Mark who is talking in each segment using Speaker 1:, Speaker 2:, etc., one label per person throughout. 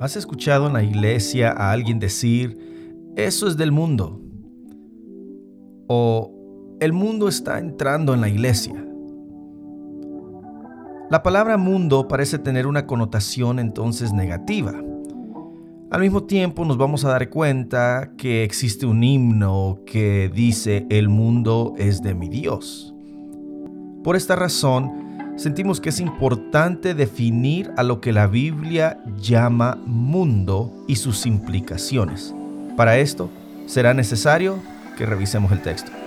Speaker 1: ¿Has escuchado en la iglesia a alguien decir, eso es del mundo? O el mundo está entrando en la iglesia. La palabra mundo parece tener una connotación entonces negativa. Al mismo tiempo nos vamos a dar cuenta que existe un himno que dice el mundo es de mi Dios. Por esta razón, sentimos que es importante definir a lo que la Biblia llama mundo y sus implicaciones. Para esto, será necesario que revisemos el texto.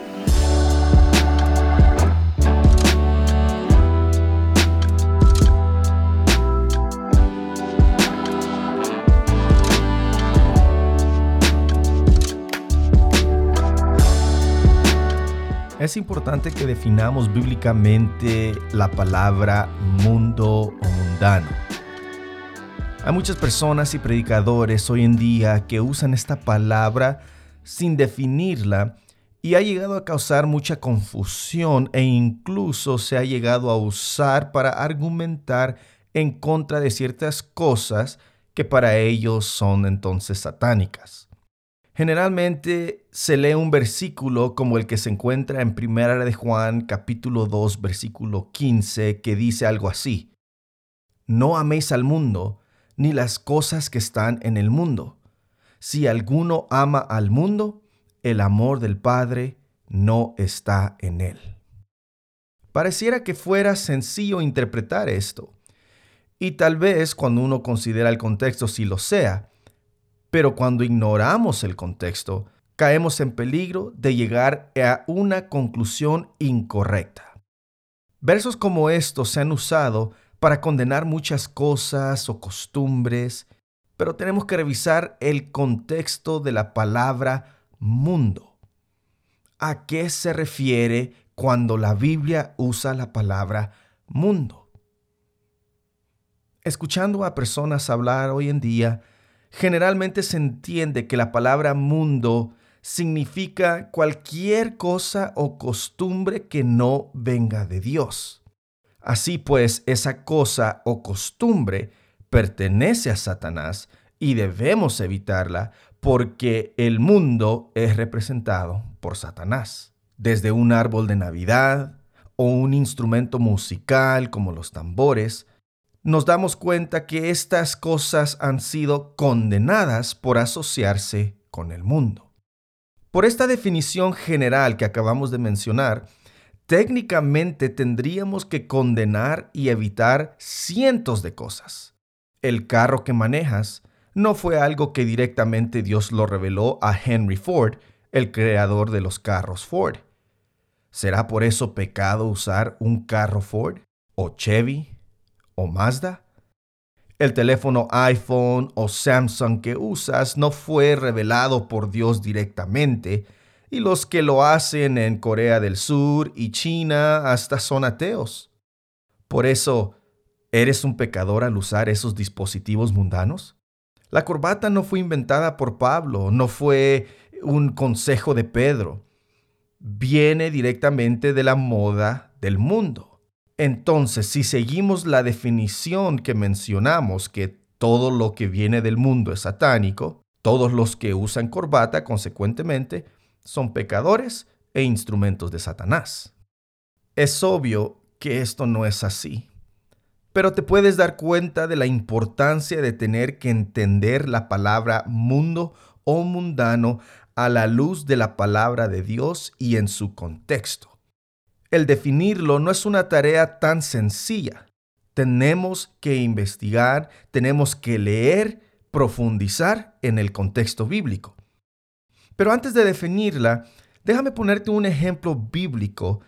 Speaker 1: Es importante que definamos bíblicamente la palabra mundo o mundano. Hay muchas personas y predicadores hoy en día que usan esta palabra sin definirla y ha llegado a causar mucha confusión e incluso se ha llegado a usar para argumentar en contra de ciertas cosas que para ellos son entonces satánicas. Generalmente se lee un versículo como el que se encuentra en Primera de Juan capítulo 2 versículo 15 que dice algo así: No améis al mundo ni las cosas que están en el mundo. Si alguno ama al mundo, el amor del Padre no está en él. Pareciera que fuera sencillo interpretar esto, y tal vez cuando uno considera el contexto sí lo sea, pero cuando ignoramos el contexto, caemos en peligro de llegar a una conclusión incorrecta. Versos como estos se han usado para condenar muchas cosas o costumbres, pero tenemos que revisar el contexto de la palabra mundo. ¿A qué se refiere cuando la Biblia usa la palabra mundo? Escuchando a personas hablar hoy en día, generalmente se entiende que la palabra mundo significa cualquier cosa o costumbre que no venga de Dios. Así pues, esa cosa o costumbre pertenece a Satanás y debemos evitarla porque el mundo es representado por Satanás. Desde un árbol de Navidad o un instrumento musical como los tambores, nos damos cuenta que estas cosas han sido condenadas por asociarse con el mundo. Por esta definición general que acabamos de mencionar, técnicamente tendríamos que condenar y evitar cientos de cosas. El carro que manejas no fue algo que directamente Dios lo reveló a Henry Ford, el creador de los carros Ford. ¿Será por eso pecado usar un carro Ford o Chevy o Mazda? El teléfono iPhone o Samsung que usas no fue revelado por Dios directamente, y los que lo hacen en Corea del Sur y China hasta son ateos. Por eso, ¿eres un pecador al usar esos dispositivos mundanos? La corbata no fue inventada por Pablo, no fue un consejo de Pedro. Viene directamente de la moda del mundo. Entonces, si seguimos la definición que mencionamos, que todo lo que viene del mundo es satánico, todos los que usan corbata, consecuentemente, son pecadores e instrumentos de Satanás. Es obvio que esto no es así, pero te puedes dar cuenta de la importancia de tener que entender la palabra mundo o mundano a la luz de la palabra de Dios y en su contexto el definirlo no es una tarea tan sencilla. Tenemos que investigar, tenemos que leer, profundizar en el contexto bíblico. Pero antes de definirla, déjame ponerte un ejemplo bíblico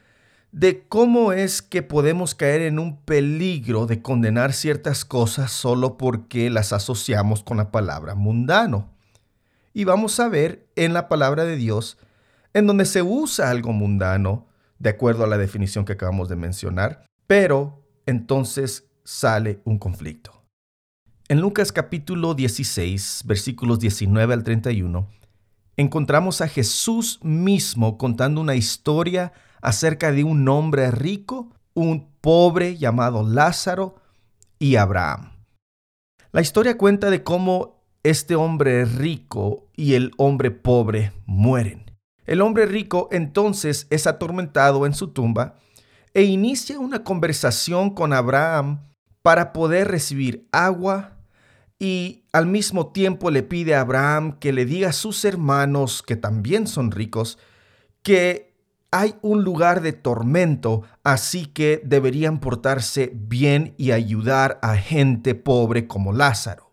Speaker 1: de cómo es que podemos caer en un peligro de condenar ciertas cosas solo porque las asociamos con la palabra mundano. Y vamos a ver en la palabra de Dios, en donde se usa algo mundano, de acuerdo a la definición que acabamos de mencionar, pero entonces sale un conflicto. En Lucas capítulo 16, versículos 19 al 31, encontramos a Jesús mismo contando una historia acerca de un hombre rico, un pobre llamado Lázaro y Abraham. La historia cuenta de cómo este hombre rico y el hombre pobre mueren. El hombre rico entonces es atormentado en su tumba e inicia una conversación con Abraham para poder recibir agua y al mismo tiempo le pide a Abraham que le diga a sus hermanos, que también son ricos, que hay un lugar de tormento, así que deberían portarse bien y ayudar a gente pobre como Lázaro.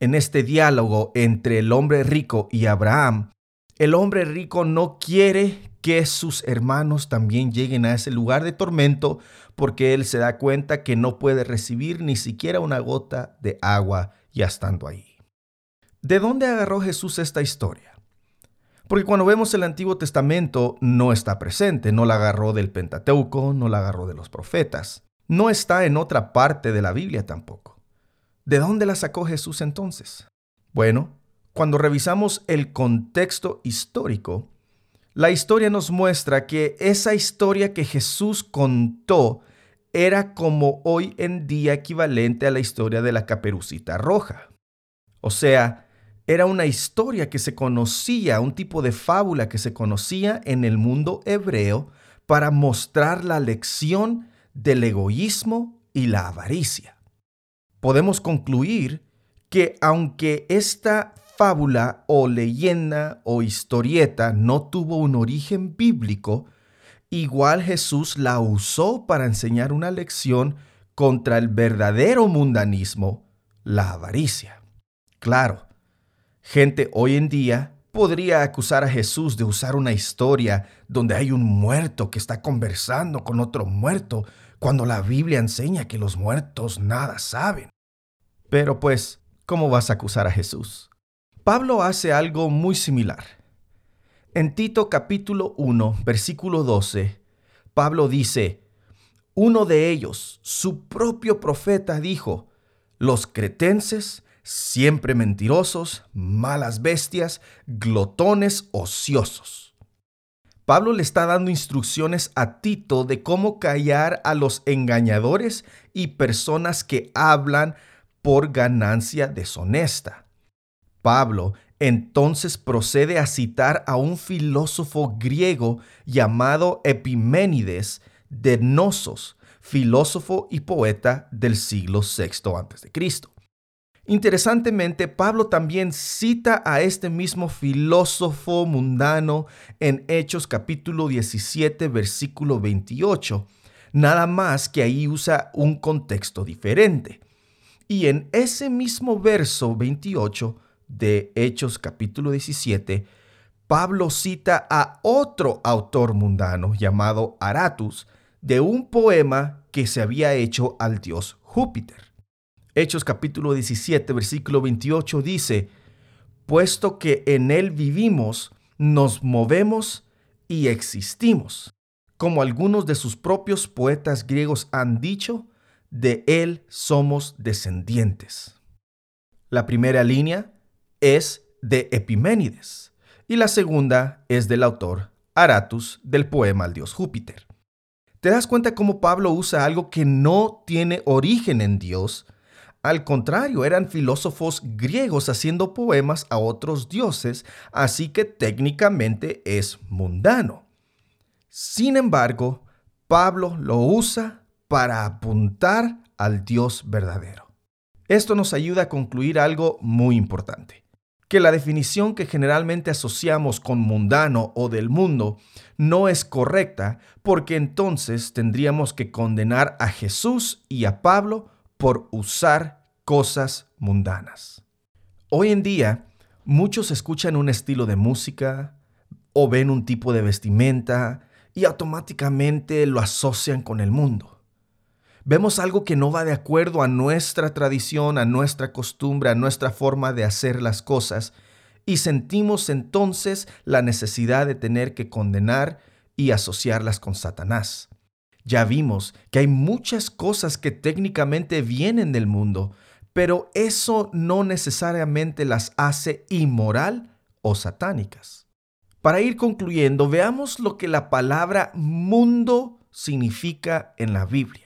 Speaker 1: En este diálogo entre el hombre rico y Abraham, el hombre rico no quiere que sus hermanos también lleguen a ese lugar de tormento porque él se da cuenta que no puede recibir ni siquiera una gota de agua ya estando ahí. ¿De dónde agarró Jesús esta historia? Porque cuando vemos el Antiguo Testamento no está presente, no la agarró del Pentateuco, no la agarró de los profetas, no está en otra parte de la Biblia tampoco. ¿De dónde la sacó Jesús entonces? Bueno, cuando revisamos el contexto histórico, la historia nos muestra que esa historia que Jesús contó era como hoy en día equivalente a la historia de la caperucita roja. O sea, era una historia que se conocía, un tipo de fábula que se conocía en el mundo hebreo para mostrar la lección del egoísmo y la avaricia. Podemos concluir que aunque esta fábula o leyenda o historieta no tuvo un origen bíblico, igual Jesús la usó para enseñar una lección contra el verdadero mundanismo, la avaricia. Claro, gente hoy en día podría acusar a Jesús de usar una historia donde hay un muerto que está conversando con otro muerto, cuando la Biblia enseña que los muertos nada saben. Pero pues, ¿cómo vas a acusar a Jesús? Pablo hace algo muy similar. En Tito capítulo 1, versículo 12, Pablo dice, uno de ellos, su propio profeta, dijo, los cretenses, siempre mentirosos, malas bestias, glotones ociosos. Pablo le está dando instrucciones a Tito de cómo callar a los engañadores y personas que hablan por ganancia deshonesta. Pablo entonces procede a citar a un filósofo griego llamado Epiménides de Nosos, filósofo y poeta del siglo VI a.C. Interesantemente, Pablo también cita a este mismo filósofo mundano en Hechos capítulo 17, versículo 28, nada más que ahí usa un contexto diferente. Y en ese mismo verso 28, de Hechos capítulo 17, Pablo cita a otro autor mundano llamado Aratus de un poema que se había hecho al dios Júpiter. Hechos capítulo 17, versículo 28 dice, puesto que en él vivimos, nos movemos y existimos. Como algunos de sus propios poetas griegos han dicho, de él somos descendientes. La primera línea es de Epiménides y la segunda es del autor Aratus del poema al dios Júpiter. ¿Te das cuenta cómo Pablo usa algo que no tiene origen en Dios? Al contrario, eran filósofos griegos haciendo poemas a otros dioses, así que técnicamente es mundano. Sin embargo, Pablo lo usa para apuntar al Dios verdadero. Esto nos ayuda a concluir algo muy importante que la definición que generalmente asociamos con mundano o del mundo no es correcta porque entonces tendríamos que condenar a Jesús y a Pablo por usar cosas mundanas. Hoy en día, muchos escuchan un estilo de música o ven un tipo de vestimenta y automáticamente lo asocian con el mundo vemos algo que no va de acuerdo a nuestra tradición, a nuestra costumbre, a nuestra forma de hacer las cosas, y sentimos entonces la necesidad de tener que condenar y asociarlas con Satanás. Ya vimos que hay muchas cosas que técnicamente vienen del mundo, pero eso no necesariamente las hace inmoral o satánicas. Para ir concluyendo, veamos lo que la palabra mundo significa en la Biblia.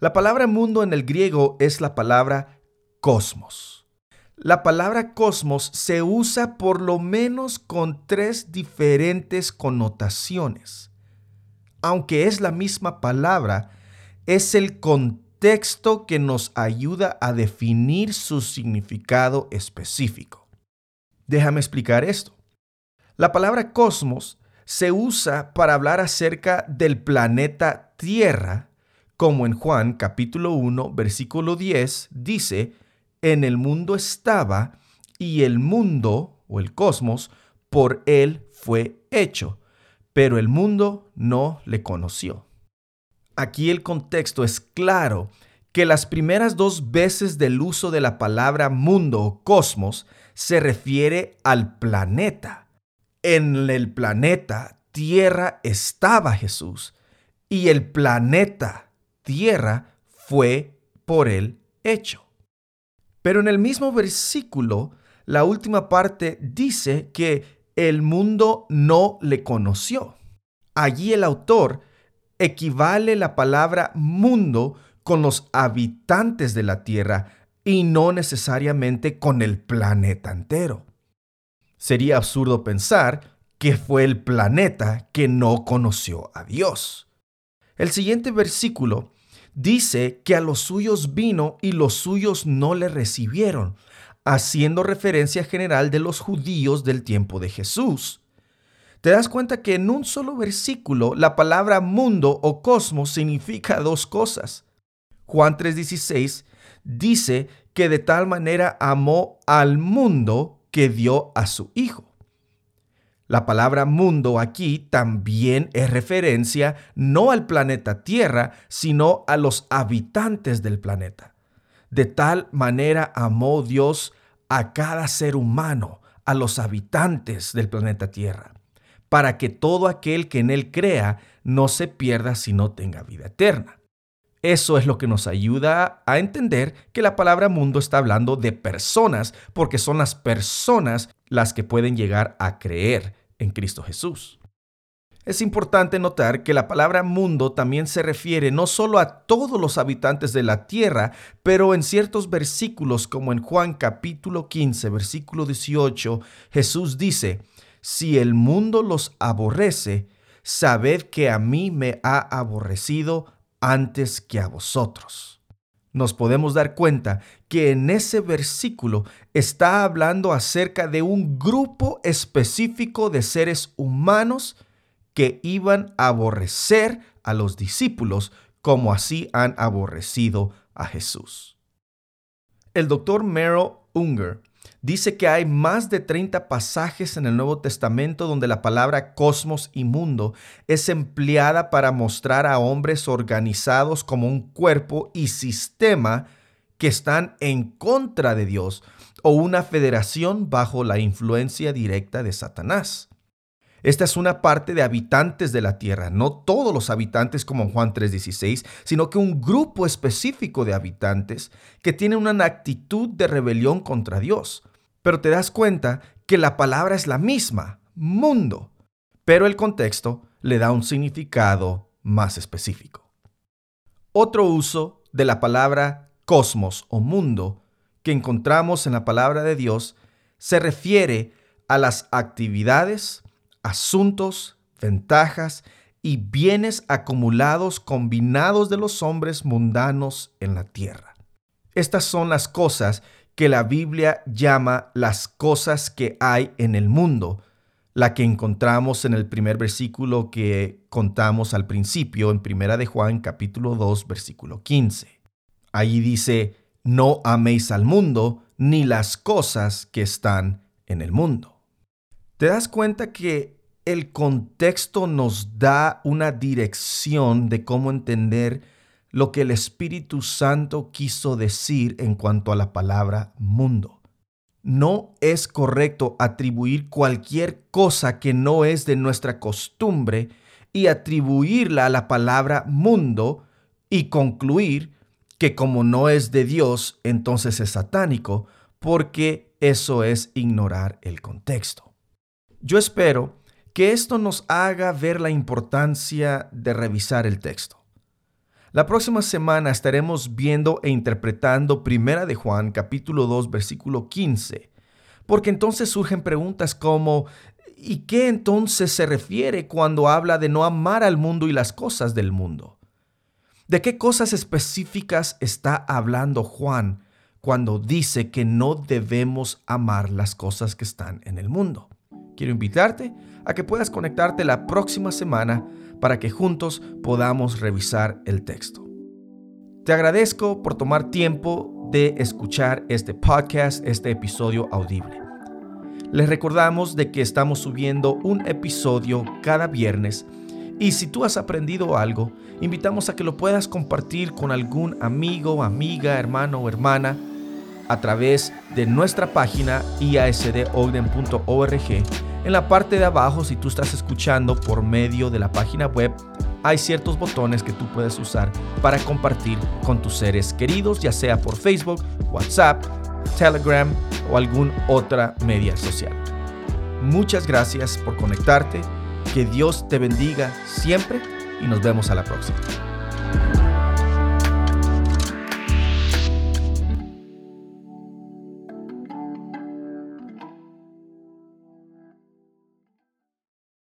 Speaker 1: La palabra mundo en el griego es la palabra cosmos. La palabra cosmos se usa por lo menos con tres diferentes connotaciones. Aunque es la misma palabra, es el contexto que nos ayuda a definir su significado específico. Déjame explicar esto. La palabra cosmos se usa para hablar acerca del planeta Tierra, como en Juan capítulo 1, versículo 10 dice, en el mundo estaba y el mundo o el cosmos por él fue hecho, pero el mundo no le conoció. Aquí el contexto es claro que las primeras dos veces del uso de la palabra mundo o cosmos se refiere al planeta en el planeta Tierra estaba Jesús y el planeta Tierra fue por él hecho. Pero en el mismo versículo, la última parte dice que el mundo no le conoció. Allí el autor equivale la palabra mundo con los habitantes de la Tierra y no necesariamente con el planeta entero. Sería absurdo pensar que fue el planeta que no conoció a Dios. El siguiente versículo dice que a los suyos vino y los suyos no le recibieron, haciendo referencia general de los judíos del tiempo de Jesús. Te das cuenta que en un solo versículo la palabra mundo o cosmos significa dos cosas. Juan 3:16 dice que de tal manera amó al mundo que dio a su Hijo. La palabra mundo aquí también es referencia no al planeta Tierra, sino a los habitantes del planeta. De tal manera amó Dios a cada ser humano, a los habitantes del planeta Tierra, para que todo aquel que en él crea no se pierda sino tenga vida eterna. Eso es lo que nos ayuda a entender que la palabra mundo está hablando de personas, porque son las personas las que pueden llegar a creer en Cristo Jesús. Es importante notar que la palabra mundo también se refiere no solo a todos los habitantes de la tierra, pero en ciertos versículos como en Juan capítulo 15, versículo 18, Jesús dice, si el mundo los aborrece, sabed que a mí me ha aborrecido antes que a vosotros. Nos podemos dar cuenta que en ese versículo está hablando acerca de un grupo específico de seres humanos que iban a aborrecer a los discípulos como así han aborrecido a Jesús. El doctor Merrill Unger dice que hay más de 30 pasajes en el Nuevo Testamento donde la palabra cosmos y mundo es empleada para mostrar a hombres organizados como un cuerpo y sistema que están en contra de Dios o una federación bajo la influencia directa de Satanás. Esta es una parte de habitantes de la tierra, no todos los habitantes como Juan 3:16, sino que un grupo específico de habitantes que tienen una actitud de rebelión contra Dios. Pero te das cuenta que la palabra es la misma, mundo, pero el contexto le da un significado más específico. Otro uso de la palabra cosmos o mundo que encontramos en la palabra de Dios se refiere a las actividades, asuntos, ventajas y bienes acumulados combinados de los hombres mundanos en la tierra. Estas son las cosas que la Biblia llama las cosas que hay en el mundo, la que encontramos en el primer versículo que contamos al principio en Primera de Juan capítulo 2 versículo 15. Allí dice, no améis al mundo ni las cosas que están en el mundo. ¿Te das cuenta que el contexto nos da una dirección de cómo entender lo que el Espíritu Santo quiso decir en cuanto a la palabra mundo? No es correcto atribuir cualquier cosa que no es de nuestra costumbre y atribuirla a la palabra mundo y concluir que como no es de Dios, entonces es satánico, porque eso es ignorar el contexto. Yo espero que esto nos haga ver la importancia de revisar el texto. La próxima semana estaremos viendo e interpretando Primera de Juan capítulo 2 versículo 15, porque entonces surgen preguntas como ¿y qué entonces se refiere cuando habla de no amar al mundo y las cosas del mundo? ¿De qué cosas específicas está hablando Juan cuando dice que no debemos amar las cosas que están en el mundo? Quiero invitarte a que puedas conectarte la próxima semana para que juntos podamos revisar el texto. Te agradezco por tomar tiempo de escuchar este podcast, este episodio audible. Les recordamos de que estamos subiendo un episodio cada viernes y si tú has aprendido algo, invitamos a que lo puedas compartir con algún amigo, amiga, hermano o hermana a través de nuestra página iasdogden.org en la parte de abajo, si tú estás escuchando por medio de la página web, hay ciertos botones que tú puedes usar para compartir con tus seres queridos, ya sea por Facebook, WhatsApp, Telegram o alguna otra media social. Muchas gracias por conectarte, que Dios te bendiga siempre y nos vemos a la próxima.